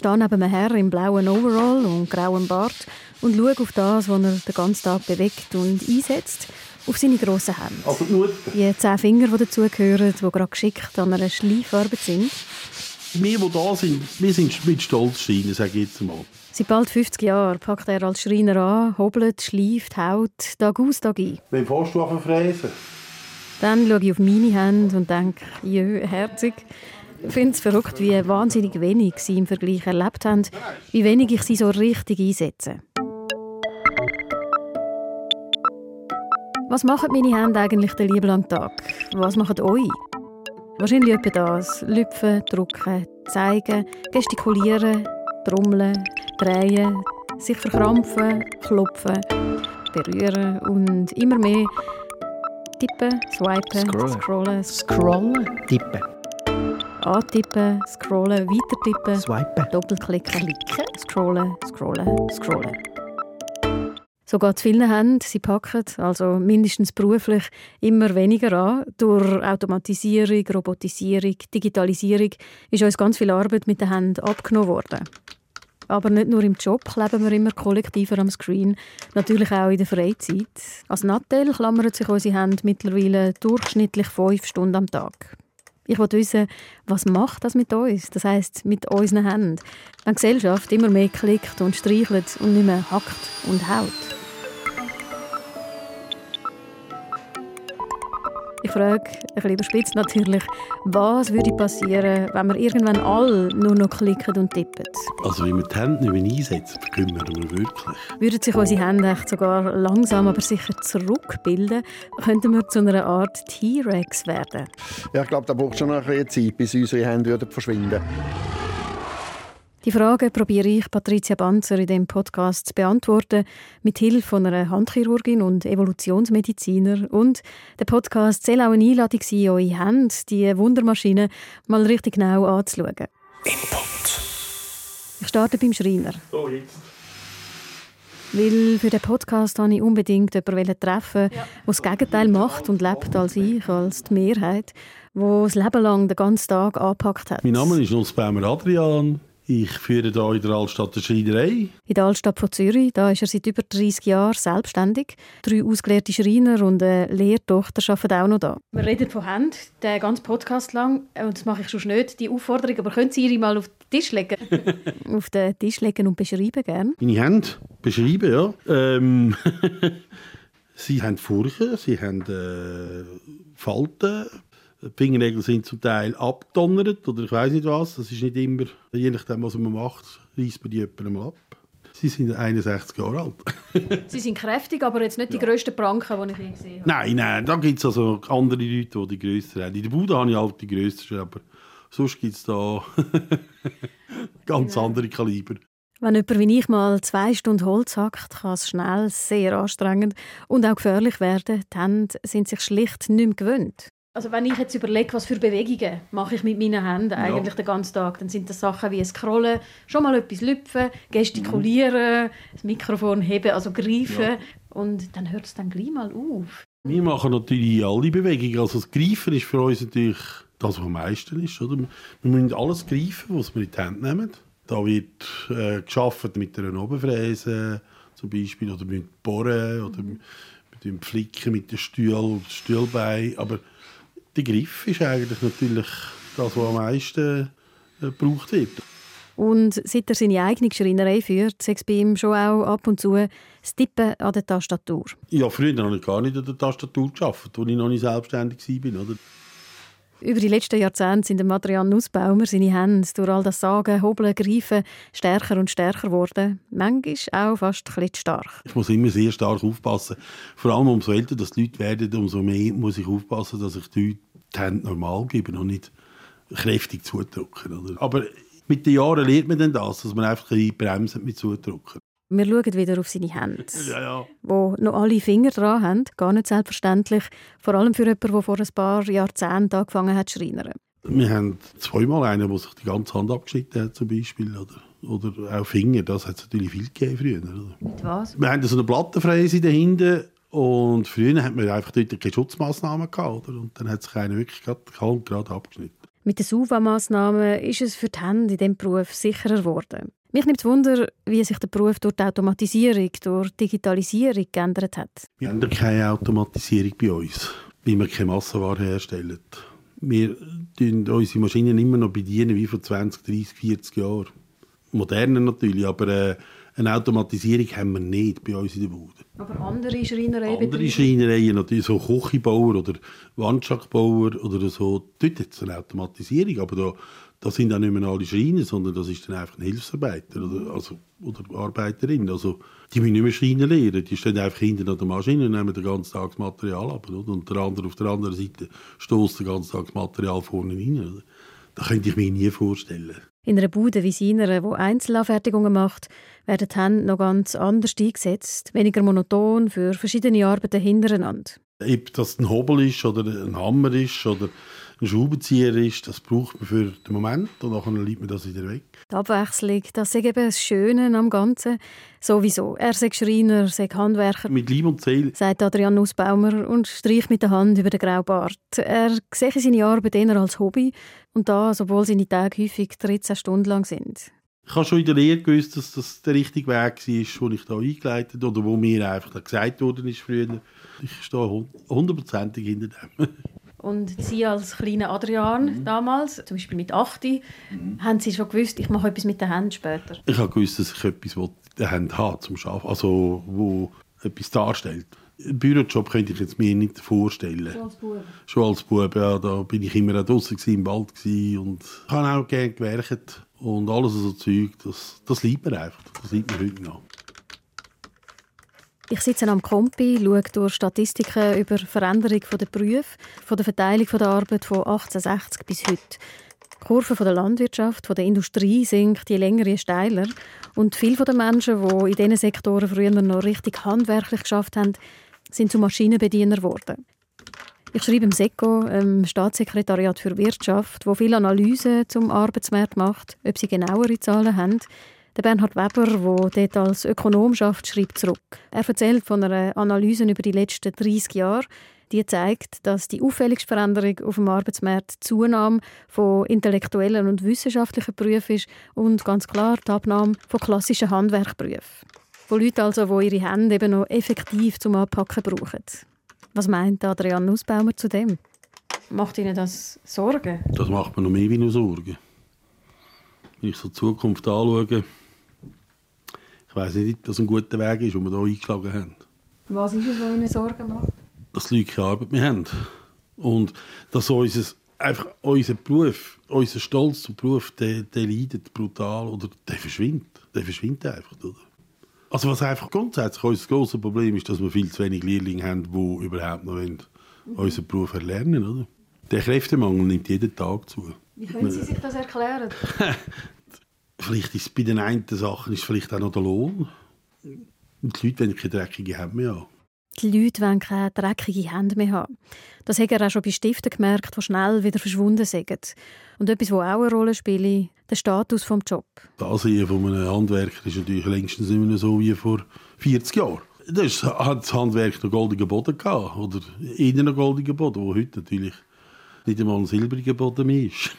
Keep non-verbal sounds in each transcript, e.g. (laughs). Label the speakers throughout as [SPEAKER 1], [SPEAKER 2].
[SPEAKER 1] stehe neben einem Herr im blauen Overall und grauem Bart und schaue auf das, was er den ganzen Tag bewegt und einsetzt, auf seine grossen Hände.
[SPEAKER 2] Also die Mutter.
[SPEAKER 1] Die zehn Finger, die dazugehören, die gerade geschickt an einer Schleifarbeit sind.
[SPEAKER 2] Wir, die da sind, wir sind mit Stolz Schreiner, sage ich jetzt mal.
[SPEAKER 1] Seit bald 50 Jahren packt er als Schreiner an, hobelt, schleift, haut, Tag aus, Tag ein.
[SPEAKER 2] Wem fährst du auf fräsen?
[SPEAKER 1] Dann schaue ich auf meine Hände und denke, jö, herzig. Ich finde es verrückt, wie wahnsinnig wenig sie im Vergleich erlebt haben, wie wenig ich sie so richtig einsetze. Was machen meine Hände eigentlich den lieben langen Tag? Was machen euch? Wahrscheinlich etwa das. Lüpfen, drücken, zeigen, gestikulieren, trommeln, drehen, sich verkrampfen, klopfen, berühren und immer mehr tippen, swipen, scrollen,
[SPEAKER 3] Scrollen. Scrollen. Tippen.
[SPEAKER 1] Antippen, scrollen, weiter tippen,
[SPEAKER 3] Swipen.
[SPEAKER 1] doppelklicken, scrollen, scrollen, scrollen. So geht es vielen Händen. Sie packen, also mindestens beruflich, immer weniger an. Durch Automatisierung, Robotisierung, Digitalisierung ist uns ganz viel Arbeit mit den Händen abgenommen worden. Aber nicht nur im Job kleben wir immer kollektiver am Screen, natürlich auch in der Freizeit. Als Nattel klammern sich unsere Hände mittlerweile durchschnittlich fünf Stunden am Tag. Ich wollte wissen, was macht das mit uns? Das heißt mit unseren Händen. Wenn die Gesellschaft immer mehr klickt und streichelt und nicht mehr hackt und haut. Ich frage, ein bisschen überspitzt natürlich, was würde passieren, wenn wir irgendwann alle nur noch klicken und tippen?
[SPEAKER 2] Also wie wir die Hände nicht mehr einsetzen, verkümmern wir wirklich.
[SPEAKER 1] Würden sich unsere Hände echt sogar langsam, aber sicher zurückbilden, könnten wir zu einer Art T-Rex werden.
[SPEAKER 4] Ja, ich glaube, da braucht schon noch ein bisschen Zeit, bis unsere Hände würden verschwinden
[SPEAKER 1] Die Frage probiere ich Patricia Banzer in dem Podcast zu beantworten, mit Hilfe von einer Handchirurgin und Evolutionsmediziner. Und der Podcast soll auch eine Einladung sein, eure Hände, die Wundermaschine, mal richtig genau anzuschauen.
[SPEAKER 3] Input.
[SPEAKER 1] Ich starte beim Schreiner.
[SPEAKER 2] So, jetzt.
[SPEAKER 1] Weil für den Podcast wollte ich unbedingt jemanden treffen, der das Gegenteil macht und lebt als ich, als die Mehrheit, der das Leben lang den ganzen Tag angepackt hat.
[SPEAKER 2] Mein Name ist Nussbaumer Adrian. Ich führe hier in der Altstadt eine Schreinerei.
[SPEAKER 1] In der Altstadt von Zürich, da ist er seit über 30 Jahren selbstständig. Drei ausgelehrte Schreiner und eine Lehrtochter arbeiten auch noch da. Wir reden von Händen, den ganzen Podcast lang. Und das mache ich schon nicht, die Aufforderung. Aber können Sie ihre mal auf den Tisch legen? (laughs) auf den Tisch legen und beschreiben gerne.
[SPEAKER 2] Meine Hände beschreiben, ja. Ähm, (laughs) sie haben Furchen, sie haben äh, Falten. Die Fingernägel sind zum Teil abgedonnert oder ich weiß nicht was. Das ist nicht immer, je nachdem, was man macht, reißt man die jemandem ab. Sie sind 61 Jahre alt. (laughs)
[SPEAKER 1] Sie sind kräftig, aber jetzt nicht die grössten Pranken, die ich je gesehen habe.
[SPEAKER 2] nein, nein, da gibt es also andere Leute, die die grössten haben. In der Bude habe ich halt die grössten, aber sonst gibt es da (laughs) ganz andere Kaliber.
[SPEAKER 1] Wenn jemand wie ich mal zwei Stunden Holz hackt, kann es schnell sehr anstrengend und auch gefährlich werden. Die Hände sind sich schlicht nicht mehr gewöhnt. Also wenn ich jetzt überlege, was für Bewegungen mache ich mit meinen Händen eigentlich den ganzen Tag, dann sind das Sachen wie Scrollen, schon mal etwas lüpfen, gestikulieren, das Mikrofon heben, also greifen
[SPEAKER 2] Ja.
[SPEAKER 1] und dann hört es dann gleich mal auf.
[SPEAKER 2] Wir machen natürlich alle Bewegungen. Also das Greifen ist für uns natürlich das, was am meisten ist. Oder? Wir müssen alles greifen, was wir in die Hand nehmen. Da wird äh, geschafft mit einer Oberfräse zum Beispiel oder mit Bohren oder mit dem Flicken mit dem Stuhl, Stuhlbein. Aber der Griff ist eigentlich natürlich das, was am meisten äh, gebraucht wird.
[SPEAKER 1] Und seit er seine eigene Schreinerei führt, es bei ihm schon auch ab und zu das Tippen an der Tastatur.
[SPEAKER 2] Ja, früher habe ich gar nicht an der Tastatur gearbeitet, als ich noch nicht selbstständig war. Oder?
[SPEAKER 1] Über die letzten Jahrzehnte sind Adrian Nussbaumer seine Hände durch all das Sagen, Hobeln, Greifen stärker und stärker geworden. Manchmal auch fast ein bisschen stark.
[SPEAKER 2] Ich muss immer sehr stark aufpassen. Vor allem umso älter die Leute werden, umso mehr muss ich aufpassen, dass ich die die Hände normal gebe und nicht kräftig zudrücken. Aber mit den Jahren lernt man dann das, dass man einfach ein bremsen mit zudrücken.
[SPEAKER 1] Wir schauen wieder auf seine Hände, (laughs)
[SPEAKER 2] Ja, ja.
[SPEAKER 1] wo noch alle Finger dran haben. Gar nicht selbstverständlich. Vor allem für jemanden, der vor ein paar Jahrzehnten angefangen hat zu schreinern.
[SPEAKER 2] Wir haben zweimal einen, der sich die ganze Hand abgeschnitten hat, zum Beispiel. Oder, oder auch Finger, das hat es natürlich viel gegeben früher. Oder?
[SPEAKER 1] Mit was?
[SPEAKER 2] Wir haben so eine Plattenfräse dahinter und früher hat man einfach dort keine Schutzmaßnahmen gehabt. Oder? Und dann hat sich einer wirklich gerade die Hand gerade abgeschnitten.
[SPEAKER 1] Mit den SUVA-Massnahmen ist es für die Hände in diesem Beruf sicherer geworden. Mich nimmt Wunder, wie sich der Beruf durch die Automatisierung, durch Digitalisierung geändert hat.
[SPEAKER 2] Wir haben keine Automatisierung bei uns, weil wir keine Massenware herstellen. Wir bedienen unsere Maschinen immer noch bedienen wie vor 20, 30, 40 Jahren. Moderner natürlich, aber äh, eine Automatisierung haben wir nicht bei uns in der Bude.
[SPEAKER 1] Aber andere Schreinereien?
[SPEAKER 2] Andere Schreinereien, natürlich so Küchenbauer oder Wandschrankbauer oder so, dort hat es eine Automatisierung, aber da, da sind auch nicht mehr alle Schreiner, sondern das ist dann einfach ein Hilfsarbeiter oder, also, oder Arbeiterin. Also, die müssen nicht mehr Schreiner lernen, die stehen einfach hinten an der Maschine und nehmen den ganzen Tag das Material ab. Oder? Und der andere auf der anderen Seite stoßt den ganzen Tag das Material vorne rein. Oder? Das könnte ich mir nie vorstellen.
[SPEAKER 1] In einer Bude wie seiner, die Einzelanfertigungen macht, werden die Hände noch ganz anders eingesetzt, weniger monoton für verschiedene Arbeiten hintereinander.
[SPEAKER 2] Ob das ein Hobel ist oder ein Hammer ist oder ein Schraubenzieher ist, das braucht man für den Moment und dann liegt man das wieder weg.
[SPEAKER 1] Die Abwechslung, das ist eben das Schöne am Ganzen. Sowieso, er sagt Schreiner, sagt Handwerker.
[SPEAKER 2] Mit Liebe und Seele.
[SPEAKER 1] Sagt Adrian Nussbaumer und streicht mit der Hand über den grauen Bart. Er sehe seine Arbeit eher als Hobby und das, obwohl seine Tage häufig 13 Stunden lang sind.
[SPEAKER 2] Ich habe schon in der Lehre gewusst, dass das der richtige Weg war, den ich da eingeleitet habe oder wo mir einfach gesagt worden ist früher. Ich stehe hundertprozentig hinter dem. (laughs)
[SPEAKER 1] Und Sie als kleiner Adrian mhm. damals, zum Beispiel mit 8, mhm. haben Sie schon gewusst, ich mache etwas mit den Händen später?
[SPEAKER 2] Ich habe gewusst, dass ich etwas mit den Händen habe zum Arbeiten, also wo etwas darstellt. Einen Bürojob könnte ich jetzt mir nicht vorstellen. Schon als Bub? Schon als Bub, ja. Da bin ich immer draußen im Wald und ich habe auch gerne gewerkt. Und alles so Zeug, das, das liebt mir einfach. Das liebt mir heute noch.
[SPEAKER 1] Ich sitze am Kompi, schaue durch Statistiken über Veränderung der Berufe, von der Verteilung der Arbeit von 1860 bis heute. Die Kurve von der Landwirtschaft, von der Industrie sinkt je länger, je steiler. Und viele der Menschen, die in diesen Sektoren früher noch richtig handwerklich geschafft haben, sind zu Maschinenbediener geworden. Ich schreibe im SECO, im Staatssekretariat für Wirtschaft, wo viele Analysen zum Arbeitsmarkt macht, ob sie genauere Zahlen haben. Der Bernhard Weber, der dort als Ökonom schafft, schreibt zurück. Er erzählt von einer Analyse über die letzten 30 Jahre, die zeigt, dass die auffälligste Veränderung auf dem Arbeitsmarkt die Zunahme von intellektuellen und wissenschaftlichen Berufen ist und ganz klar die Abnahme von klassischen Handwerkberufen. Von Leuten also, die ihre Hände eben noch effektiv zum Anpacken brauchen. Was meint Adrian Nussbaumer zu dem? Macht Ihnen das Sorgen?
[SPEAKER 2] Das macht mir noch mehr wie nur Sorgen. Wenn ich so die Zukunft anschaue, ich weiß nicht, ob das ein guter Weg ist, den wir hier eingeschlagen haben.
[SPEAKER 1] Was ist es, was Ihnen Sorgen macht?
[SPEAKER 2] Dass die Leute keine Arbeit mehr haben. Und dass unser, einfach unser Beruf, unser Stolz zum Beruf, der, der leidet brutal oder der verschwindet. Der verschwindet einfach. Oder? Also was einfach grundsätzlich unser grosses Problem ist, dass wir viel zu wenig Lehrlinge haben, die überhaupt noch wollen, mhm. unseren Beruf erlernen wollen. Der Kräftemangel nimmt jeden Tag zu.
[SPEAKER 1] Wie können Sie sich das erklären? (laughs)
[SPEAKER 2] vielleicht ist es bei den einen Sachen ist vielleicht auch noch der Lohn. Und die Leute wollen keine dreckige Hände mehr haben.
[SPEAKER 1] Die Leute wollen keine dreckige Hände mehr haben. Das hat er auch schon bei Stiften gemerkt, die schnell wieder verschwunden sind. Und etwas, das auch eine Rolle spielt, der Status des Jobs.
[SPEAKER 2] Das Ansehen von einem Handwerker ist natürlich längstens nicht mehr so wie vor 40 Jahren. Das hat das Handwerk noch goldigen Boden gehabt. Oder eher noch goldigen Boden, wo heute natürlich nicht einmal ein silbriger Boden mehr ist.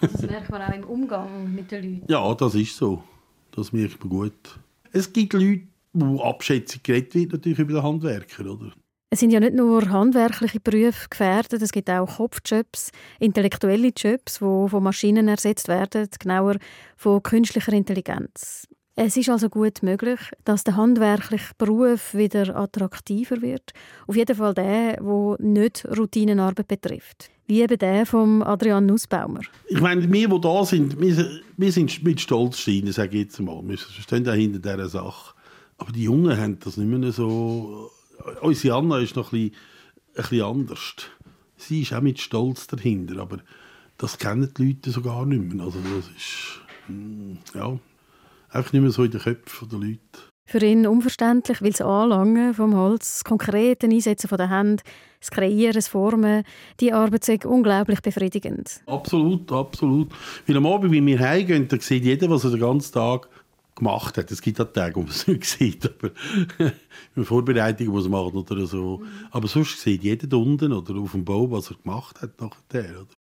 [SPEAKER 1] Das merkt man auch im Umgang mit den Leuten.
[SPEAKER 2] Ja, das ist so. Das merkt man gut. Es gibt Leute, wo Abschätzung geredet wird, natürlich über den Handwerker, oder?
[SPEAKER 1] Es sind ja nicht nur handwerkliche Berufe gefährdet, es gibt auch Kopfjobs, intellektuelle Jobs, die von Maschinen ersetzt werden, genauer von künstlicher Intelligenz. Es ist also gut möglich, dass der handwerkliche Beruf wieder attraktiver wird. Auf jeden Fall der, der nicht Routinenarbeit betrifft. Wie eben der von Adrian Nussbaumer.
[SPEAKER 2] Ich meine, wir, die da sind, wir, wir sind mit Stolz stehen, sage ich jetzt mal. Wir stehen da hinter dieser Sache. Aber die Jungen haben das nicht mehr so... Unsere Anna ist noch ein bisschen, ein bisschen anders. Sie ist auch mit Stolz dahinter, aber das kennen die Leute so gar nicht mehr. Also das ist... Hm, ja einfach nicht mehr so in den Köpfen der Leute.
[SPEAKER 1] Für ihn unverständlich, weil das Anlangen vom Holz, das konkrete Einsetzen der Hände, das Kreieren, das Formen, die Arbeit ist unglaublich befriedigend.
[SPEAKER 2] Absolut, absolut. Weil am Abend, wenn wir heimgehen, dann sieht jeder, was er den ganzen Tag gemacht hat. Es gibt auch Tage, wo man es (laughs) nicht sieht, aber (laughs) eine Vorbereitung muss man machen oder so. Aber sonst sieht jeder unten oder auf dem Bau, was er gemacht hat nachher. Oder?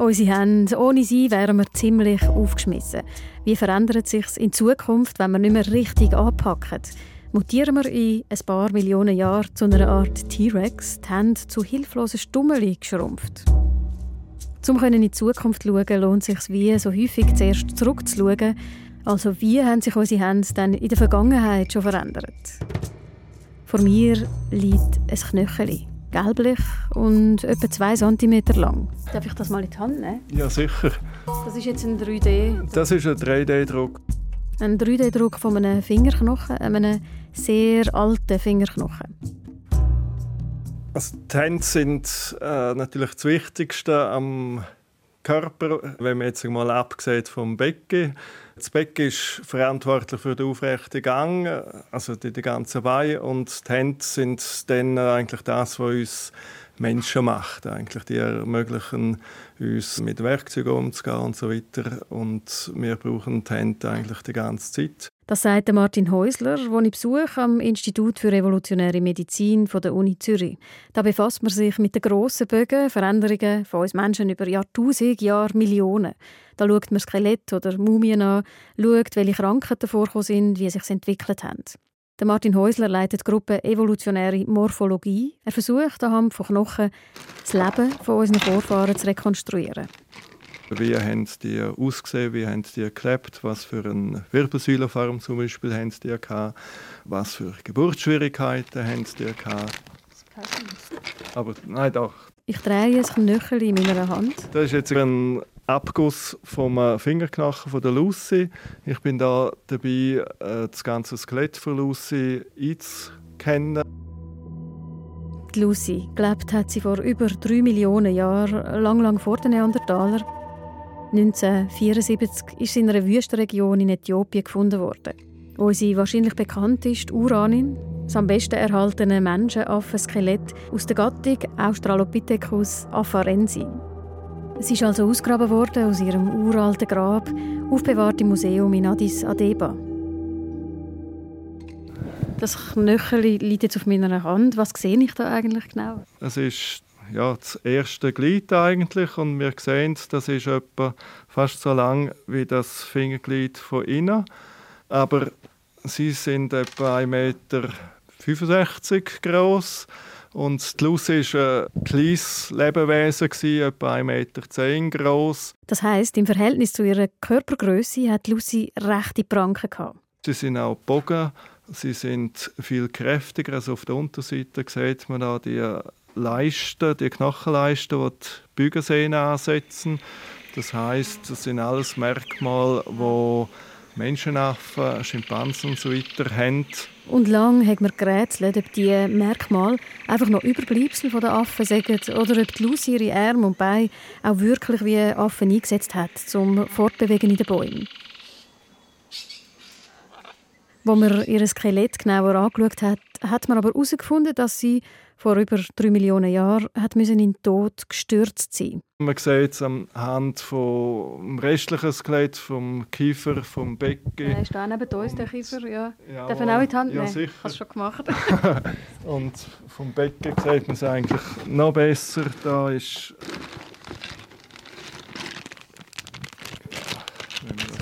[SPEAKER 1] Unsere Hände, ohne sie wären wir ziemlich aufgeschmissen. Wie verändert sich in Zukunft, wenn wir nicht mehr richtig anpacken? Mutieren wir in ein paar Millionen Jahren zu einer Art T-Rex, die Hände zu hilflosen Stummeli geschrumpft? Um in die Zukunft zu schauen, lohnt es sich wie so häufig zuerst zurückzuschauen. Also wie haben sich unsere Hände dann in der Vergangenheit schon verändert? Vor mir liegt ein Knöchel gelblich und etwa 2 cm lang. Darf ich das mal in die Hand nehmen?
[SPEAKER 5] Ja, sicher.
[SPEAKER 1] Das ist jetzt ein 3D.
[SPEAKER 5] Das ist ein 3D-Druck.
[SPEAKER 1] Ein 3D-Druck von einem Fingerknochen, einem sehr alten Fingerknochen.
[SPEAKER 5] Also die Hände sind äh, natürlich das Wichtigste am Körper, wenn man jetzt mal abgesehen vom Becken. Das Becken ist verantwortlich für den aufrechten Gang, also die, die ganzen Beine, und die Hände sind dann eigentlich das, was uns Menschen macht. Eigentlich. Die ermöglichen uns mit Werkzeugen umzugehen und so weiter. Und wir brauchen die Hände eigentlich die ganze Zeit.
[SPEAKER 1] Das sagt Martin Häusler, den ich besuche am Institut für Revolutionäre Medizin der Uni Zürich. Da befasst man sich mit den grossen Bögen, Veränderungen von uns Menschen über Jahrtausende, Jahre, Millionen. Da schaut man Skelett oder Mumien an, schaut, welche Krankheiten vorkommen sind, wie sie sich entwickelt haben. Der Martin Häusler leitet die Gruppe Evolutionäre Morphologie. Er versucht anhand von Knochen das Leben von unseren Vorfahren zu rekonstruieren.
[SPEAKER 5] Wie haben die ausgesehen, wie haben die gelebt, was für eine Wirbelsäulenform zum Beispiel haben die gehabt, was für Geburtsschwierigkeiten haben die gehabt. Aber nein, doch.
[SPEAKER 1] Ich drehe ein Knöchel in meiner Hand.
[SPEAKER 5] Das ist jetzt ein Abguss vom Fingerknochen von der Lucy. Ich bin da dabei, äh, das ganze Skelett von Lucy einzukennen.
[SPEAKER 1] Die Lucy gelebt hat sie vor über drei Millionen Jahren, lang, lang vor den Neandertalern. 1974 ist sie in einer Wüstenregion in Äthiopien gefunden worden, wo sie wahrscheinlich bekannt ist, Uranin, das am besten erhaltene Menschenaffen-Skelett aus der Gattung Australopithecus afarensi. Es ist also ausgraben worden aus ihrem uralten Grab, aufbewahrt im Museum in Addis Abeba. Das Knöchel liegt jetzt auf meiner Hand. Was sehe ich da eigentlich genau?
[SPEAKER 5] Es ist ja, das erste Glied eigentlich und wir sehen, das ist etwa fast so lang wie das Fingerglied von innen, aber sie sind etwa 1,65 Meter groß und die Lucy war ein kleines Lebewesen, etwa 1,10 Meter groß.
[SPEAKER 1] Das heißt, im Verhältnis zu ihrer Körpergröße hat Lucy rechte Pranken gehabt.
[SPEAKER 5] Sie sind auch Bogen, sie sind viel kräftiger. Also auf der Unterseite sieht man da die Leisten, die Knochenleisten, die die Bügensehnen ansetzen. Das heißt, das sind alles Merkmale, die Menschenaffen, Schimpansen und so weiter haben.
[SPEAKER 1] Und lange hat man gerätselt, ob diese Merkmale einfach noch Überbleibsel von den Affen sind oder ob die Lucy ihre Arme und Beine auch wirklich wie Affen eingesetzt hat, zum Fortbewegen in den Bäumen. Als man ihr Skelett genauer angeschaut hat, hat man aber herausgefunden, dass sie vor über drei Millionen Jahren hat müssen in den Tod gestürzt sein.
[SPEAKER 5] Man sieht es anhand vom restlichen Skelett, vom Kiefer, vom Becken.
[SPEAKER 1] Er ist da neben uns, der Kiefer. Ja. ja Darf ich auch in die Hand
[SPEAKER 5] nehmen?
[SPEAKER 1] Ja,
[SPEAKER 5] sicher.
[SPEAKER 1] Hast du schon gemacht. (laughs)
[SPEAKER 5] Und vom Becken sieht man es eigentlich noch besser. Da ist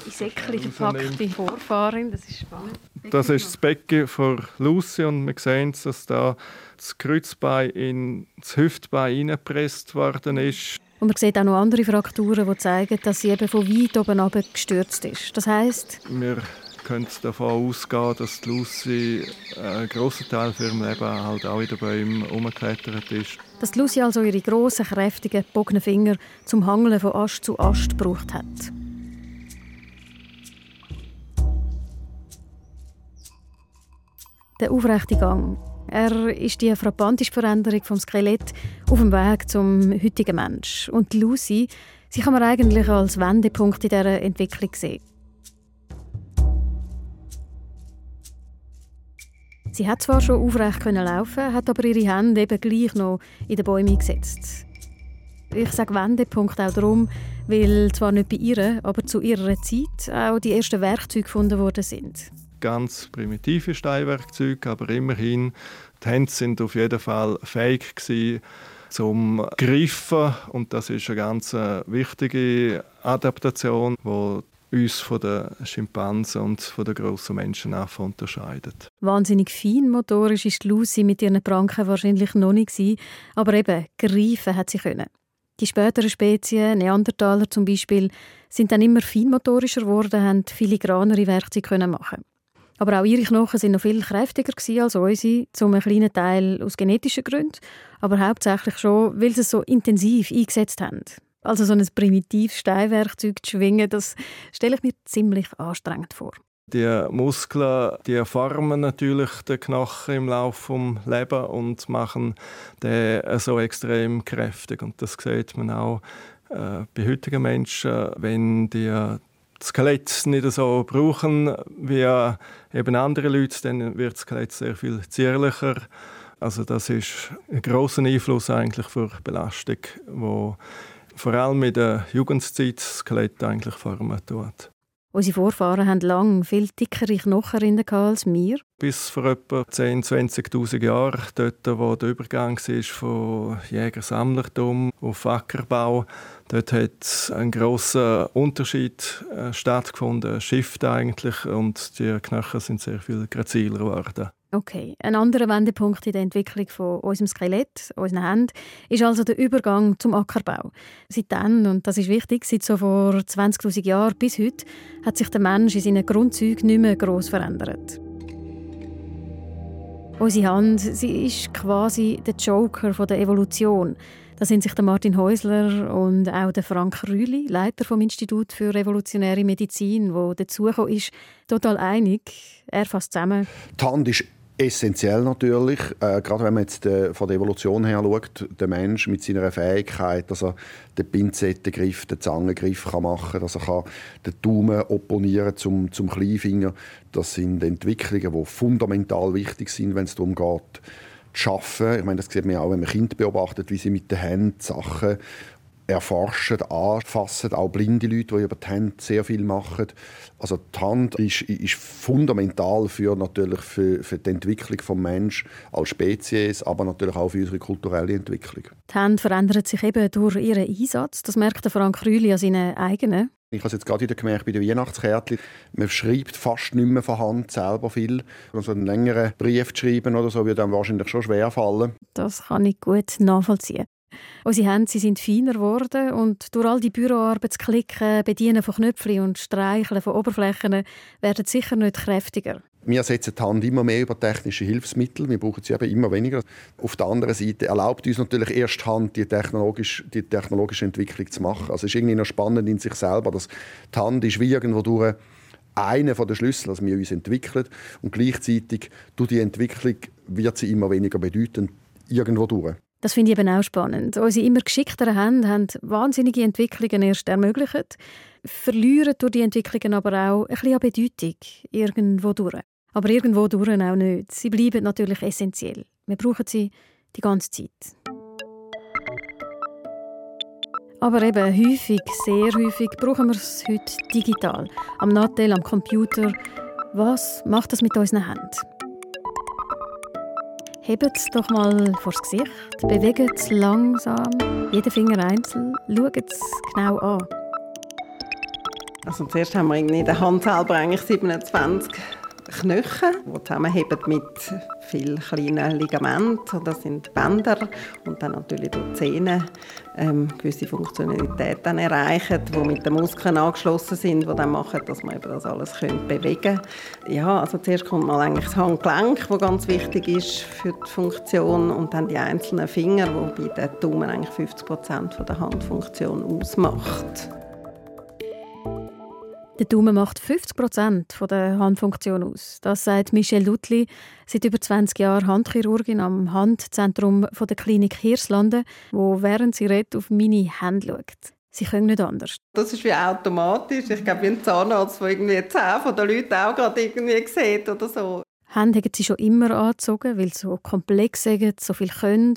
[SPEAKER 1] in Säckchen verpackte Vorfahrin, das ist spannend.
[SPEAKER 5] Das ist das Becken von Lucy und wir sehen, dass da das Kreuzbein in das Hüftbein hineingepresst worden ist.
[SPEAKER 1] Und man sieht auch noch andere Frakturen, die zeigen, dass sie eben von weit oben runter gestürzt ist. Das heißt,
[SPEAKER 5] wir können davon ausgehen, dass Lucy einen grossen Teil für ihrem Leben halt auch in den Bäumen umgeklettert ist.
[SPEAKER 1] Dass Lucy also ihre grossen, kräftigen, gebogenen Finger zum Hangeln von Ast zu Ast gebraucht hat. Der aufrechte Gang er ist die frappanteste Veränderung vom Skelett auf dem Weg zum heutigen Mensch. Und Lucy, sie kann man eigentlich als Wendepunkt in dieser Entwicklung sehen. Sie hat zwar schon aufrecht können laufen, hat aber ihre Hände eben gleich noch in den Bäume gesetzt. Ich sage Wendepunkt auch darum, weil zwar nicht bei ihr, aber zu ihrer Zeit auch die ersten Werkzeuge gefunden worden sind
[SPEAKER 5] ganz primitive Steinwerkzeuge, aber immerhin, die Hände sind auf jeden Fall fähig gewesen, zum Greifen und das ist eine ganz äh, wichtige Adaptation, wo uns von den Schimpansen und von den grossen Menschenaffen unterscheidet.
[SPEAKER 1] Wahnsinnig fein motorisch ist Lucy mit ihren Pranken wahrscheinlich noch nicht gewesen, aber eben greifen hat sie können. Die späteren Spezien, Neandertaler zum Beispiel, sind dann immer feinmotorischer geworden, haben filigranere Werkzeuge können machen. Aber auch ihre Knochen sind noch viel kräftiger als unsere, zum einen kleinen Teil aus genetischen Gründen, aber hauptsächlich schon, weil sie es so intensiv eingesetzt haben. Also so ein primitives Steinwerkzeug zu schwingen, das stelle ich mir ziemlich anstrengend vor.
[SPEAKER 5] Die Muskeln die formen natürlich den Knochen im Laufe des Lebens und machen den so extrem kräftig. Und das sieht man auch äh, bei heutigen Menschen, wenn die das Skelett nicht so brauchen wie eben andere Leute, dann wird das Skelett sehr viel zierlicher. Also das ist ein großer Einfluss eigentlich für Belastung, wo vor allem in der Jugendzeit das Skelett eigentlich formen tut.
[SPEAKER 1] Unsere Vorfahren haben lange viel dickere Knochen als wir.
[SPEAKER 5] Bis vor etwa 10.000, 20.000 Jahren, dort wo der Übergang war von Jäger-Sammlertum auf Ackerbau, dort hat ein großer Unterschied äh, stattgefunden, ein Shift eigentlich, und die Knochen sind sehr viel graziler geworden.
[SPEAKER 1] Okay, ein anderer Wendepunkt in der Entwicklung von unserem Skelett, unseren Händen, ist also der Übergang zum Ackerbau. Seitdem, und das ist wichtig, seit so vor 20.000 Jahren bis heute, hat sich der Mensch in seinen Grundzügen nicht mehr gross verändert. Unsere Hand sie ist quasi der Joker der Evolution. Da sind sich der Martin Häusler und auch der Frank Rühli, Leiter vom Institut für revolutionäre Medizin, wo dazugekommen ist, total einig. Er fasst zusammen.
[SPEAKER 4] Die Hand ist essentiell natürlich, äh, gerade wenn man jetzt äh, von der Evolution her schaut, der Mensch mit seiner Fähigkeit, dass er den Pinzettengriff, den Zangengriff kann machen dass er kann den Daumen opponieren zum, zum Kleinfinger, das sind Entwicklungen, die fundamental wichtig sind, wenn es darum geht, zu schaffen. Ich meine, das sieht man auch, wenn man Kinder beobachtet, wie sie mit den Händen Sachen erforschen, anfassen, auch blinde Leute, die über die Hände sehr viel machen. Also die Hand ist, ist fundamental für, natürlich für, für die Entwicklung des Menschen als Spezies, aber natürlich auch für unsere kulturelle Entwicklung.
[SPEAKER 1] Die Hände verändern sich eben durch ihren Einsatz. Das merkt Frank Rühli an seinen eigenen.
[SPEAKER 4] Ich habe es jetzt gerade wieder gemerkt bei den Weihnachtskärtchen. Man schreibt fast nicht mehr von Hand selber viel. Also einen längeren Brief zu schreiben oder so wird dann wahrscheinlich schon schwer fallen.
[SPEAKER 1] Das kann ich gut nachvollziehen. Unsere Hände sie sind feiner geworden und durch all die Büroarbeit, das Klicken, Bedienen von Knöpfen und Streicheln von Oberflächen werden sicher nicht kräftiger.
[SPEAKER 4] Wir setzen die Hand immer mehr über technische Hilfsmittel. Wir brauchen sie eben immer weniger. Auf der anderen Seite erlaubt uns natürlich erst Hand die technologische, die technologische Entwicklung zu machen. Also es ist irgendwie noch spannend in sich selber, dass die Hand ist wie irgendwo durch einer der Schlüssel, dass wir uns entwickeln und gleichzeitig durch die Entwicklung wird sie immer weniger bedeutend irgendwo durch.
[SPEAKER 1] Das finde ich eben auch spannend. Unsere immer geschicktere Hände haben wahnsinnige Entwicklungen erst ermöglicht, verlieren durch die Entwicklungen aber auch ein bisschen an Bedeutung irgendwo durch. Aber irgendwo durch auch nicht. Sie bleiben natürlich essentiell. Wir brauchen sie die ganze Zeit. Aber eben häufig, sehr häufig, brauchen wir es heute digital. Am Nattel, am Computer. Was macht das mit unseren Händen? Hebt es doch mal vors Gesicht, bewegt es langsam, jeden Finger einzeln, schaut es genau an.
[SPEAKER 6] Also zuerst haben wir in der Hand selber eigentlich 27 Knochen, die zusammenheben mit vielen kleinen Ligamenten. Das sind Bänder und dann natürlich durch die Zähne ähm, gewisse Funktionalitäten erreichen, die mit den Muskeln angeschlossen sind, die dann machen, dass man eben das alles bewegen kann. Ja, also zuerst kommt mal eigentlich das Handgelenk, das ganz wichtig ist für die Funktion und dann die einzelnen Finger, wobei der Daumen eigentlich 50 Prozent der Handfunktion ausmacht.
[SPEAKER 1] Der Daumen macht 50 Prozent der Handfunktion aus. Das sagt Michelle Lutli, seit über 20 Jahren Handchirurgin am Handzentrum der Klinik Hirslanden, wo während sie redet auf meine Hände schaut. Sie können nicht anders.
[SPEAKER 6] Das ist wie automatisch. Ich glaube, wie ein Zahnarzt, der irgendwie die Zähne der Leute auch gerade irgendwie sieht oder so.
[SPEAKER 1] Hände haben sie schon immer angezogen, weil sie so komplex sind, so viel können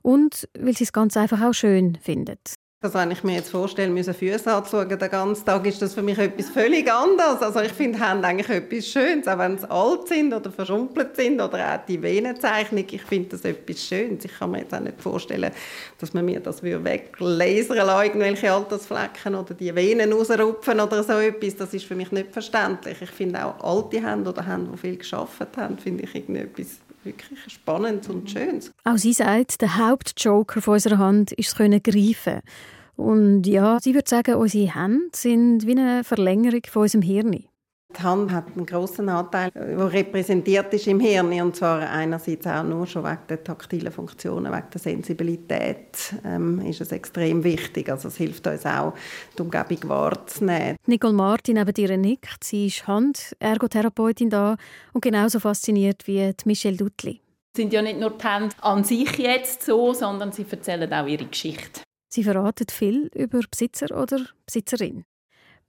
[SPEAKER 1] und weil sie es ganz einfach auch schön finden.
[SPEAKER 6] Also wenn ich mir jetzt vorstelle, müssen Füße anzuschauen den ganzen Tag, ist das für mich etwas völlig anderes. Also ich finde Hände eigentlich etwas Schönes, auch wenn sie alt sind oder verschrumpelt sind oder auch die Venenzeichnung. Ich finde das etwas Schönes. Ich kann mir jetzt auch nicht vorstellen, dass man mir das weglasern lassen, irgendwelche Altersflecken oder die Venen rausrupfen oder so etwas. Das ist für mich nicht verständlich. Ich finde auch alte Hände oder Hände, die viel geschafft haben, finde ich irgendwie etwas wirklich Spannendes und Schönes.
[SPEAKER 1] Auch sie sagt, der Hauptjoker von unserer Hand ist das Können greifen. Und ja, sie würde sagen, unsere Hände sind wie eine Verlängerung von unserem Hirn.
[SPEAKER 6] Die Hand hat einen grossen Anteil, der repräsentiert ist im Hirn. Und zwar einerseits auch nur schon wegen der taktilen Funktionen, wegen der Sensibilität ähm, ist es extrem wichtig. Also es hilft uns auch, die Umgebung wahrzunehmen.
[SPEAKER 1] Nicole Martin neben ihr nickt. Sie ist Handergotherapeutin da und genauso fasziniert wie Michelle Dutli.
[SPEAKER 7] Es sind ja nicht nur die Hände an sich jetzt so, sondern sie erzählen auch ihre Geschichte.
[SPEAKER 1] Sie verraten viel über Besitzer oder Besitzerin.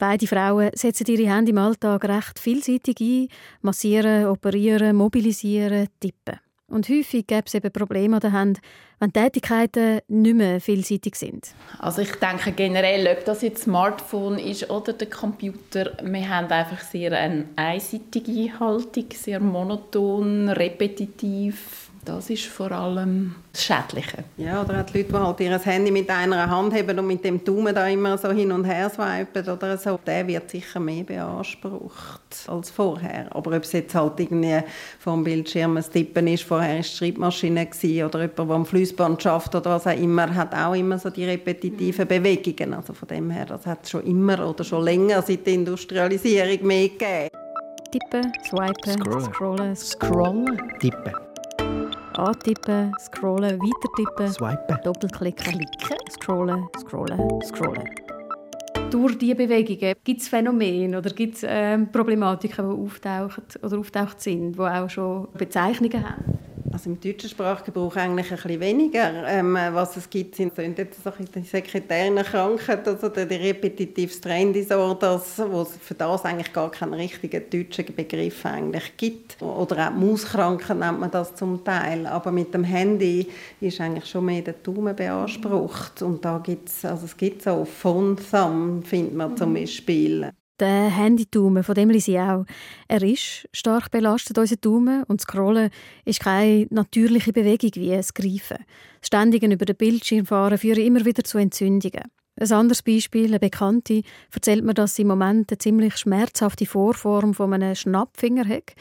[SPEAKER 1] Beide Frauen setzen ihre Hände im Alltag recht vielseitig ein, massieren, operieren, mobilisieren, tippen. Und häufig gibt es eben Probleme an den Händen, wenn Tätigkeiten nicht mehr vielseitig sind.
[SPEAKER 7] Also ich denke generell, ob das jetzt Smartphone ist oder der Computer, wir haben einfach sehr eine einseitige Haltung, sehr monoton, repetitiv, das ist vor allem das Schädliche.
[SPEAKER 6] Ja, oder auch die Leute, die halt ihr Handy mit einer Hand haben und mit dem Daumen da immer so hin und her swipen oder so, der wird sicher mehr beansprucht als vorher. Aber ob es jetzt halt irgendwie vom Bildschirm ein Tippen ist, vorher war es Schreibmaschine gewesen, oder jemand, der am Flussband schafft oder was auch immer, hat auch immer so die repetitiven Bewegungen. Also von dem her, das hat es schon immer oder schon länger seit der Industrialisierung mehr gegeben.
[SPEAKER 1] Tippen, swipen, scrollen, scrollen,
[SPEAKER 3] scrollen tippen.
[SPEAKER 1] Antippen, scrollen, weiter tippen,
[SPEAKER 3] swipen,
[SPEAKER 1] doppelklicken, klicken, scrollen, scrollen, scrollen. Durch diese Bewegungen gibt es Phänomene oder gibt es ähm, Problematiken, die auftauchen oder auftaucht sind, die auch schon Bezeichnungen haben?
[SPEAKER 6] Also im deutschen Sprachgebrauch eigentlich ein bisschen weniger. Ähm, was es gibt, sind, jetzt so die sekretären Krankheiten, also die repetitives Strain Disorders, wo es für das eigentlich gar keinen richtigen deutschen Begriff eigentlich gibt. Oder auch Mauskranken nennt man das zum Teil. Aber mit dem Handy ist eigentlich schon mehr der Daumen beansprucht. Und da gibt es, also es gibt so Phone Thumb, findet man zum Beispiel.
[SPEAKER 1] Der Handy-Daumen, von dem lese ich auch. Er ist stark belastet, unser Daumen, und Scrollen ist keine natürliche Bewegung wie das Greifen. Das Ständigen über den Bildschirm fahren führt immer wieder zu Entzündungen. Ein anderes Beispiel, eine Bekannte, erzählt mir, dass sie im Moment eine ziemlich schmerzhafte Vorform von einem Schnappfinger hat.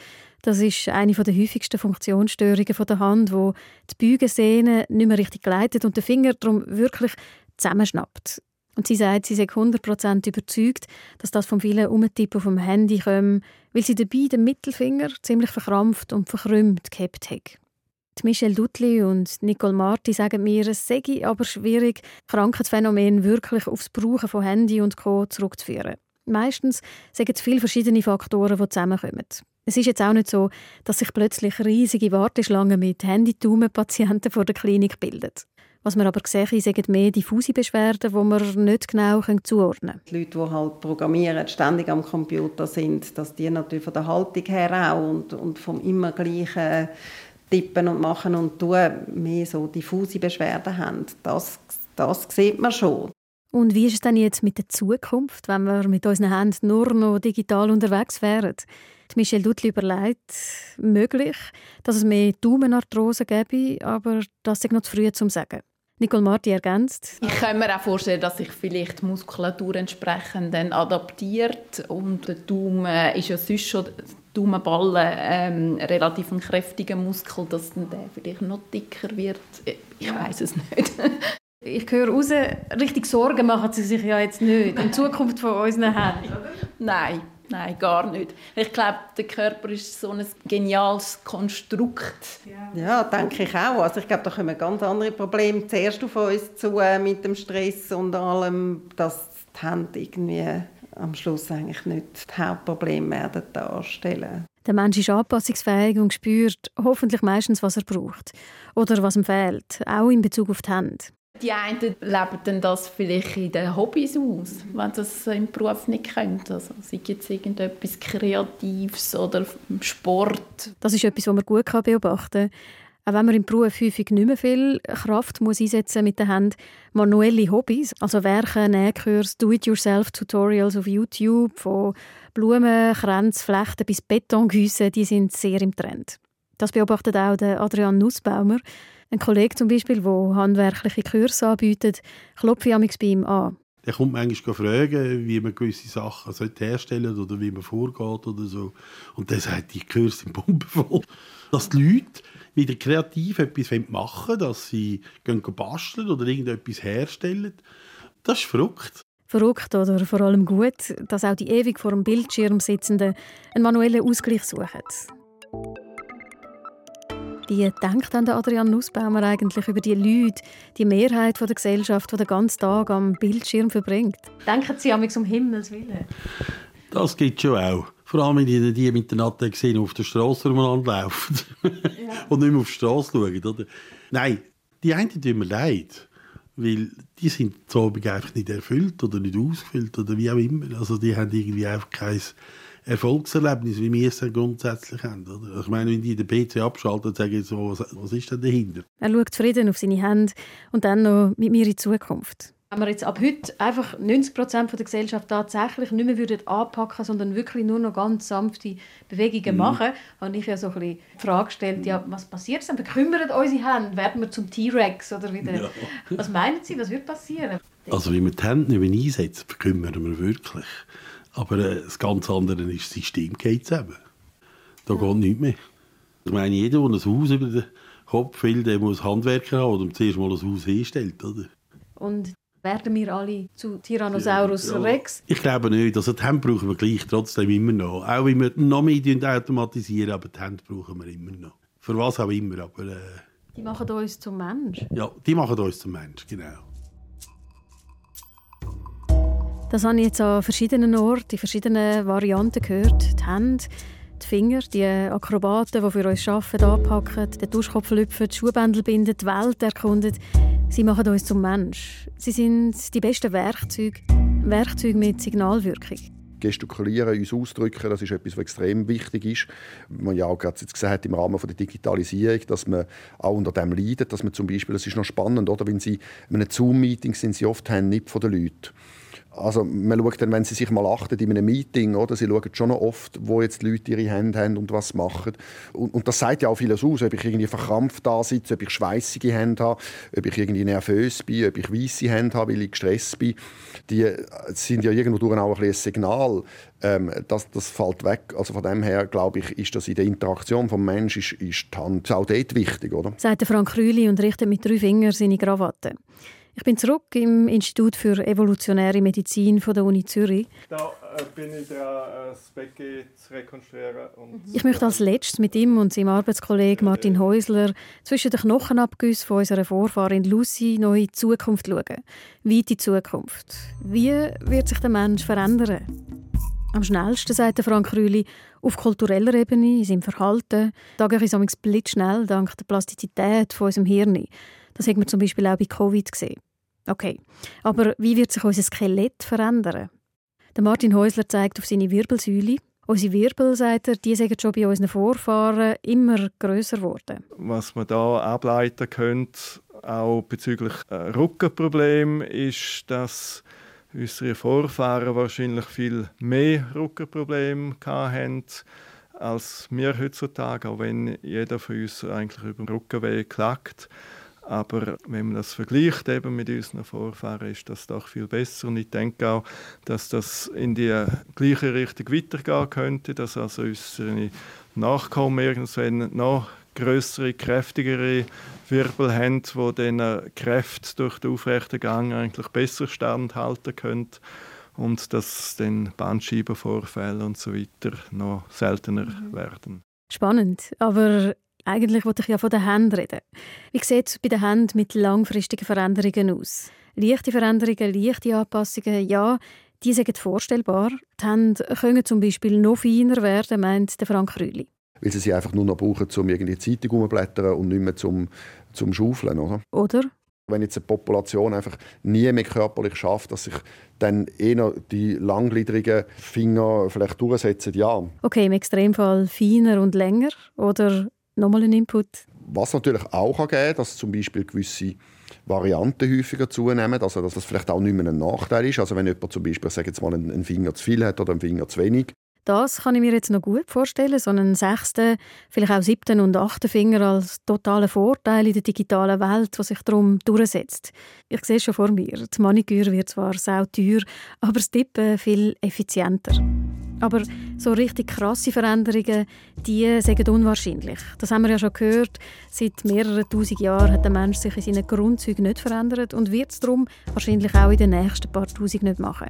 [SPEAKER 1] Das ist eine der häufigsten Funktionsstörungen der Hand, wo die Beugesehne nicht mehr richtig gleitet und der Finger darum wirklich zusammenschnappt. Und sie sagt, sie sei 100% überzeugt, dass das vom vielen Umtippen vom Handy kommt, weil sie dabei den Mittelfinger ziemlich verkrampft und verkrümmt gehabt hat. Michelle Dutli und Nicole Marti sagen mir, es sei aber schwierig, Krankheitsphänomene wirklich aufs Brauchen von Handy und Co. zurückzuführen. Meistens sind es viele verschiedene Faktoren, die zusammenkommen. Es ist jetzt auch nicht so, dass sich plötzlich riesige Warteschlangen mit Handytaumen-Patienten vor der Klinik bilden. Was man aber sehen sind mehr diffuse Beschwerden, die man nicht genau zuordnen können.
[SPEAKER 6] Die Leute, die halt programmieren, ständig am Computer sind, dass die natürlich von der Haltung her auch und, und vom immer gleichen Tippen und Machen und Tun mehr so diffuse Beschwerden haben. Das, das sieht man schon.
[SPEAKER 1] Und wie ist es denn jetzt mit der Zukunft, wenn wir mit unseren Händen nur noch digital unterwegs wären? Die Michelle Dutli überlegt, möglich, dass es mehr Daumenarthrose gäbe, aber das ist noch zu früh zum sagen. Nicole Marti ergänzt.
[SPEAKER 7] Ich kann mir auch vorstellen, dass sich vielleicht die Muskulatur entsprechend dann adaptiert und der Daumen ist ja sonst schon Daumenballen ähm, relativ ein kräftiger Muskel, dass dann der vielleicht noch dicker wird. Ich weiß es nicht. (laughs)
[SPEAKER 1] ich höre raus, richtig Sorgen machen Sie sich ja jetzt nicht die Zukunft von unseren Händen.
[SPEAKER 7] Nein, Nein, gar nicht. Ich glaube, der Körper ist so ein geniales Konstrukt.
[SPEAKER 6] Ja, denke ich auch. Also ich glaube, da kommen ganz andere Probleme zuerst auf uns zu äh, mit dem Stress und allem, dass die Hände irgendwie am Schluss eigentlich nicht das Hauptproblem werden darstellen.
[SPEAKER 1] Der Mensch ist anpassungsfähig und spürt hoffentlich meistens, was er braucht oder was ihm fehlt, auch in Bezug auf die Hände.
[SPEAKER 7] Die einen leben das vielleicht in den Hobbys aus, wenn das im Beruf nicht können. Also sei jetzt irgendetwas Kreatives oder Sport.
[SPEAKER 1] Das ist etwas, was man gut beobachten kann. Auch wenn man im Beruf häufig nicht mehr viel Kraft muss einsetzen mit den Händen, manuelle Hobbys, also Werke, Nähkurs, Do-it-yourself-Tutorials auf YouTube, von Blumen, Kränze, Flechten bis Betongüsse, die sind sehr im Trend. Das beobachtet auch Adrian Nussbaumer, ein Kollege zum Beispiel, der handwerkliche Kurse anbietet, klopfe ich bei ihm an.
[SPEAKER 2] Er kommt manchmal fragen, wie man gewisse Sachen herstellen oder wie man vorgeht oder so. Und dann sagt, die Kurse sind pumpenvoll. Dass die Leute wieder kreativ etwas machen wollen, dass sie basteln oder irgendetwas herstellen, das ist verrückt.
[SPEAKER 1] Verrückt oder vor allem gut, dass auch die ewig vor dem Bildschirm Sitzenden einen manuellen Ausgleich suchen. Wie denkt dann der Adrian Nussbaumer eigentlich über die Leute, die Mehrheit der Gesellschaft, die den ganzen Tag am Bildschirm verbringt? Denken Sie am um Himmels Willen?
[SPEAKER 2] Das gibt schon auch. Vor allem, wenn die, die mit den Natten gesehen auf der Straße umeinander laufen (laughs) ja. und nicht mehr auf die Straße schauen. Oder? Nein, die einen tun mir leid. Weil die sind so einfach nicht erfüllt oder nicht ausgefüllt oder wie auch immer. Also die haben irgendwie einfach kein Erfolgserlebnis, wie wir es dann grundsätzlich haben. Oder? Ich meine, wenn die den PC abschalten, sagen sie so, was, was ist denn dahinter?
[SPEAKER 1] Er schaut zufrieden auf seine Hände und dann noch mit mir in die Zukunft. Wenn wir jetzt ab heute einfach 90 Prozent der Gesellschaft tatsächlich nicht mehr würden anpacken sondern wirklich nur noch ganz sanfte Bewegungen mhm. machen, habe ich ja so ein bisschen die Frage gestellt, ja, was passiert dann? Bekümmern unsere Hände? Werden wir zum T-Rex? Oder wieder? Ja. Was meinen Sie, was wird passieren?
[SPEAKER 2] Also wie wir die Hände nicht mehr einsetzen, bekümmern wir wirklich. Aber äh, das ganz andere ist, das System geht zusammen. Da ja. geht nichts mehr. Ich meine, jeder, der ein Haus über den Kopf will, der muss Handwerker haben, der zuerst mal ein Haus hinstellt. Oder?
[SPEAKER 1] Und werden wir alle zu Tyrannosaurus ja, Rex?
[SPEAKER 2] Ich glaube nicht. Also die Hände brauchen wir gleich trotzdem immer noch. Auch wenn wir noch mehr automatisieren, aber die Hände brauchen wir immer noch. Für was auch immer, aber... Äh,
[SPEAKER 1] die machen uns zum Mensch?
[SPEAKER 2] Ja, die machen uns zum Mensch, genau.
[SPEAKER 1] Das habe ich jetzt an verschiedenen Orten, in verschiedenen Varianten gehört. Die Hände, die Finger, die Akrobaten, die für uns arbeiten, anpacken, den Duschkopf lüpfen, die Schuhbändel binden, die Welt erkunden. Sie machen uns zum Mensch. Sie sind die besten Werkzeuge, Werkzeuge mit Signalwirkung
[SPEAKER 4] gestikulieren, uns ausdrücken, das ist etwas, was extrem wichtig ist. Man ja auch gerade jetzt gesagt im Rahmen der Digitalisierung, dass man auch unter dem leidet, dass man zum Beispiel, das ist noch spannend, oder, wenn Sie in einem Zoom-Meeting sind, Sie oft haben nicht von den Leuten. Also man schaut dann, wenn sie sich mal achten in einem Meeting, oder, sie schauen schon oft, wo jetzt die Leute ihre Hände haben und was machen. Und, und das sagt ja auch vieles aus, ob ich irgendwie verkrampft da sitze, ob ich schweißige Hände habe, ob ich irgendwie nervös bin, ob ich weiße Hände habe, weil ich gestresst bin. Die äh, sind ja irgendwo auch ein, ein Signal. Ähm, das, das fällt weg. Also von dem her, glaube ich, ist das in der Interaktion vom Mensch ist, ist die Hand auch dort wichtig, oder?
[SPEAKER 1] Sagt Frank Rühli und richtet mit drei Fingern seine Krawatte. Ich bin zurück im Institut für evolutionäre Medizin von der Uni Zürich.
[SPEAKER 5] Da äh, bin ich dran, äh, das Becken zu rekonstruieren.
[SPEAKER 1] ich möchte als letztes mit ihm und seinem Arbeitskollegen Martin Häusler zwischen den Knochenabgüssen von unserer Vorfahrin Lucy noch in die Zukunft schauen. Weit in Zukunft. Wie wird sich der Mensch verändern? Am schnellsten, sagt Frank Rühli, auf kultureller Ebene, in seinem Verhalten. Da gehe ich blitzschnell dank der Plastizität von unserem Hirn. Das hat man zum Beispiel auch bei Covid gesehen. Okay, aber wie wird sich unser Skelett verändern? Der Martin Häusler zeigt auf seine Wirbelsäule. Unsere Wirbel, sagt er, die sind schon bei unseren Vorfahren immer größer geworden.
[SPEAKER 5] Was man da ableiten könnte, auch bezüglich äh, Rückenproblem, ist, dass unsere Vorfahren wahrscheinlich viel mehr Rückenprobleme hatten als wir heutzutage, auch wenn jeder von uns eigentlich über den Rückenweg klagt. Aber wenn man das vergleicht eben mit unseren Vorfahren, ist das doch viel besser. Und ich denke auch, dass das in die gleiche Richtung weitergehen könnte, dass also unsere Nachkommen irgendwann noch größere, kräftigere Wirbel haben, wo dann Kräfte durch den aufrechten Gang eigentlich besser standhalten können und dass dann Bandscheibenvorfälle und so weiter noch seltener mhm. werden.
[SPEAKER 1] Spannend, aber eigentlich wollte ich ja von den Händen reden. Wie sieht es bei den Händen mit langfristigen Veränderungen aus? Leichte Veränderungen, leichte Anpassungen, ja, die sind vorstellbar. Die Hände können zum Beispiel noch feiner werden, meint der Frank Rühli.
[SPEAKER 4] Weil sie sie einfach nur noch brauchen, um irgendwie die Zeitung umzublättern und nicht mehr zum, zum Schaufeln. Oder?
[SPEAKER 1] oder?
[SPEAKER 4] Wenn jetzt eine Population einfach nie mehr körperlich schafft, dass sich dann eher die langgliedrigen Finger vielleicht durchsetzen, ja.
[SPEAKER 1] Okay, im Extremfall feiner und länger oder Nochmal ein Input.
[SPEAKER 4] Was natürlich auch geben kann, dass zum Beispiel gewisse Varianten häufiger zunehmen, also dass das vielleicht auch nicht mehr ein Nachteil ist. Also wenn jemand zum Beispiel, sage jetzt mal, einen Finger zu viel hat oder einen Finger zu wenig,
[SPEAKER 1] das kann ich mir jetzt noch gut vorstellen, so einen sechsten, vielleicht auch siebten und achten Finger als totalen Vorteil in der digitalen Welt, was sich darum durchsetzt. Ich sehe es schon vor mir, die Maniküre wird zwar sau teuer, aber das Tippen viel effizienter. Aber so richtig krasse Veränderungen, die sind unwahrscheinlich. Das haben wir ja schon gehört. Seit mehreren tausend Jahren hat der Mensch sich in seinen Grundzügen nicht verändert und wird es darum wahrscheinlich auch in den nächsten paar Tausend nicht machen.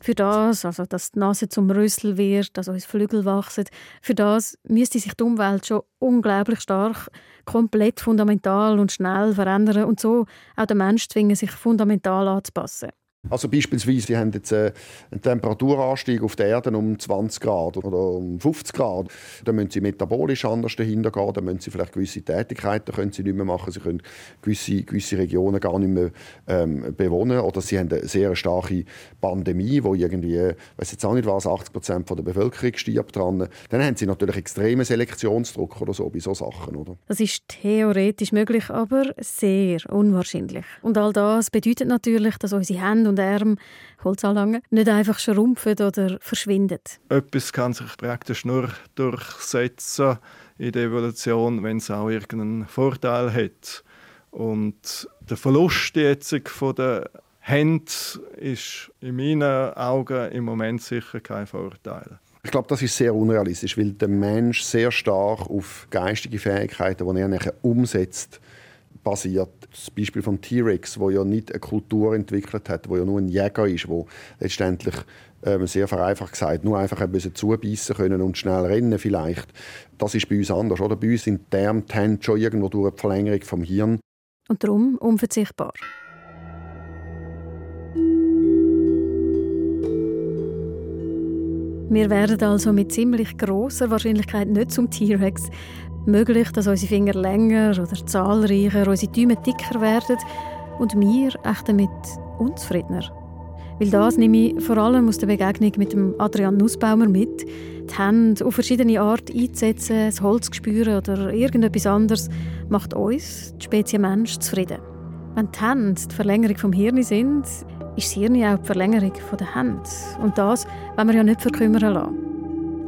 [SPEAKER 1] Für das, also dass die Nase zum Rüssel wird, dass uns Flügel wachsen, für das müsste sich die Umwelt schon unglaublich stark, komplett fundamental und schnell verändern und so auch der Mensch zwingen, sich fundamental anzupassen.
[SPEAKER 4] Also beispielsweise, die haben jetzt äh, einen Temperaturanstieg auf der Erde um 20 Grad oder um 50 Grad. Dann müssen sie metabolisch anders dahinter gehen, dann müssen sie vielleicht gewisse Tätigkeiten können sie nicht mehr machen, sie können gewisse, gewisse Regionen gar nicht mehr ähm, bewohnen oder sie haben eine sehr starke Pandemie, wo irgendwie, weiß jetzt auch nicht was, 80 Prozent der Bevölkerung stirbt dran. Dann haben sie natürlich extremen Selektionsdruck oder so bei so Sachen, oder?
[SPEAKER 1] Das ist theoretisch möglich, aber sehr unwahrscheinlich. Und all das bedeutet natürlich, dass unsere Hände und Arme, Holzanlangen, nicht einfach schrumpfen oder verschwinden.
[SPEAKER 5] Etwas kann sich praktisch nur durchsetzen in der Evolution, wenn es auch irgendeinen Vorteil hat. Und der Verlust jetzt von der Hände ist in meinen Augen im Moment sicher kein Vorteil.
[SPEAKER 4] Ich glaube, das ist sehr unrealistisch, weil der Mensch sehr stark auf geistige Fähigkeiten, die er nachher umsetzt, basiert. Das Beispiel vom T-Rex, wo ja nicht eine Kultur entwickelt hat, wo ja nur ein Jäger ist, wo letztendlich ähm, sehr vereinfacht gesagt nur einfach ein bisschen zubeissen können und schnell rennen vielleicht. Das ist bei uns anders, oder? Bei uns sind die Arme, schon irgendwo durch die Verlängerung vom Hirn.
[SPEAKER 1] Und darum unverzichtbar. Wir werden also mit ziemlich großer Wahrscheinlichkeit nicht zum T-Rex, möglich, dass unsere Finger länger oder zahlreicher, unsere Däume dicker werden und wir echt damit unzufriedener. Weil das nehme ich vor allem aus der Begegnung mit dem Adrian Nussbaumer mit. Die Hände auf verschiedene Art einzusetzen, das Holz spüren oder irgendetwas anderes, macht uns, die Spezies Mensch, zufrieden. Wenn die Hände die Verlängerung vom Hirn sind, ist das Hirn auch die Verlängerung der Hände. Und das wollen wir ja nicht verkümmern lassen.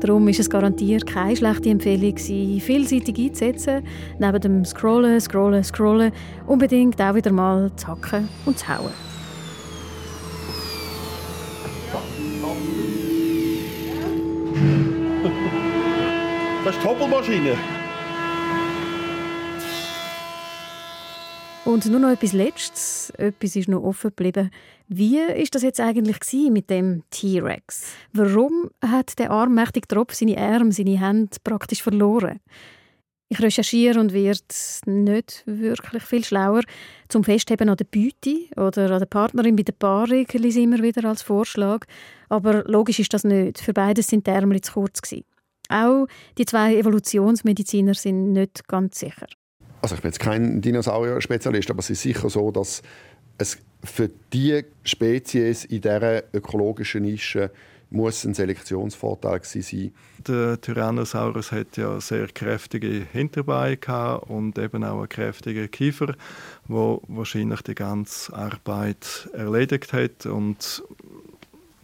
[SPEAKER 1] Darum ist es garantiert keine schlechte Empfehlung, sie vielseitig einzusetzen, neben dem Scrollen, Scrollen, Scrollen unbedingt auch wieder mal zu hacken und zu hauen.
[SPEAKER 2] Das ist die Hoppelmaschine.
[SPEAKER 1] Und nur noch etwas Letztes. Etwas ist noch offen geblieben. Wie ist das jetzt eigentlich mit dem T-Rex? Warum hat der armmächtige Tropf seine Arme, seine Hände praktisch verloren? Ich recherchiere und werde nicht wirklich viel schlauer. Zum Festheben an der Beute oder an der Partnerin bei der Paarung lese immer wieder als Vorschlag. Aber logisch ist das nicht. Für beides sind die Ärmel zu kurz. Auch die zwei Evolutionsmediziner sind nicht ganz sicher
[SPEAKER 4] also ich bin jetzt kein Dinosaurier-Spezialist, aber es ist sicher so, dass es für die Spezies in dieser ökologischen Nische muss ein Selektionsvorteil sein.
[SPEAKER 5] Der Tyrannosaurus hat ja sehr kräftige Hinterbeine und eben auch einen kräftigen Kiefer, wo wahrscheinlich die ganze Arbeit erledigt hat und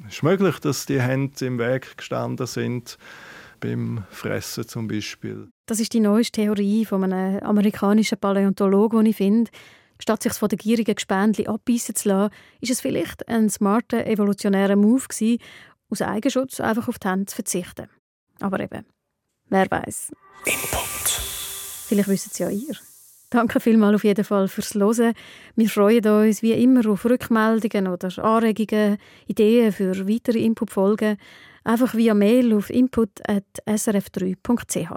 [SPEAKER 5] es ist möglich, dass die Hände im Weg gestanden sind beim Fressen zum Beispiel.
[SPEAKER 1] Das ist die neueste Theorie von einem amerikanischen Paläontologen, die ich finde. Statt sich von den gierigen Gespendli abbeissen zu lassen, ist es vielleicht ein smarter evolutionärer Move gewesen, aus Eigenschutz einfach auf die Hände zu verzichten. Aber eben, wer weiß. Input. Vielleicht wissen es ja ihr. Danke vielmals auf jeden Fall fürs Hören. Wir freuen uns wie immer auf Rückmeldungen oder Anregungen, Ideen für weitere Input-Folgen. Einfach via Mail auf input.srf3.ch.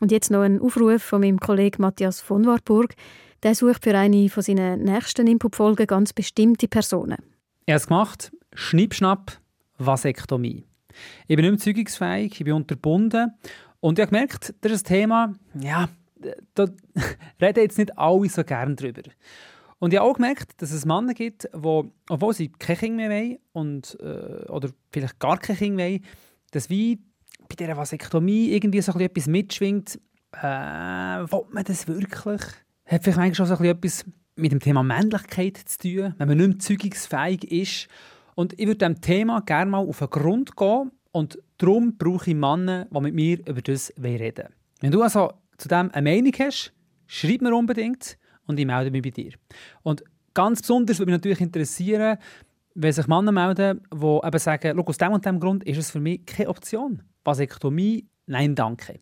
[SPEAKER 1] Und jetzt noch ein Aufruf von meinem Kollegen Matthias von Warburg. Der sucht für eine von seinen nächsten Input-Folgen ganz bestimmte Personen.
[SPEAKER 8] Er hat es gemacht. Schnippschnapp, Vasektomie. Ich bin nicht mehr zeugungsfähig, ich bin unterbunden. Und ich habe gemerkt, das ist ein Thema, ja, da (laughs) reden jetzt nicht alle so gerne drüber. Und ich habe auch gemerkt, dass es Männer gibt, die, obwohl sie kein Kind mehr wollen und, äh, oder vielleicht gar kein Kind wollen, dass wie bei dieser Vasektomie irgendwie so etwas mitschwingt, äh, will man das wirklich? Hat vielleicht manchmal schon so etwas mit dem Thema Männlichkeit zu tun, wenn man nicht mehr zeugungsfähig ist. Und ich würde diesem Thema gerne mal auf den Grund gehen und darum brauche ich Männer, die mit mir über das reden wollen. Wenn du also zu dem eine Meinung hast, schreib mir unbedingt und ich melde mich bei dir. Und ganz besonders würde mich natürlich interessieren, wenn sich Männer melden, die eben sagen, aus dem und dem Grund ist es für mich keine Option. Vasektomie, nein, danke.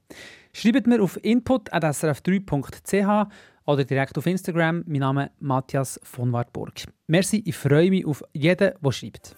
[SPEAKER 8] Schreibt mir auf input.srf3.ch oder direkt auf Instagram. Mein Name ist Matthias von Wartburg. Merci, ich freue mich auf jeden, der schreibt.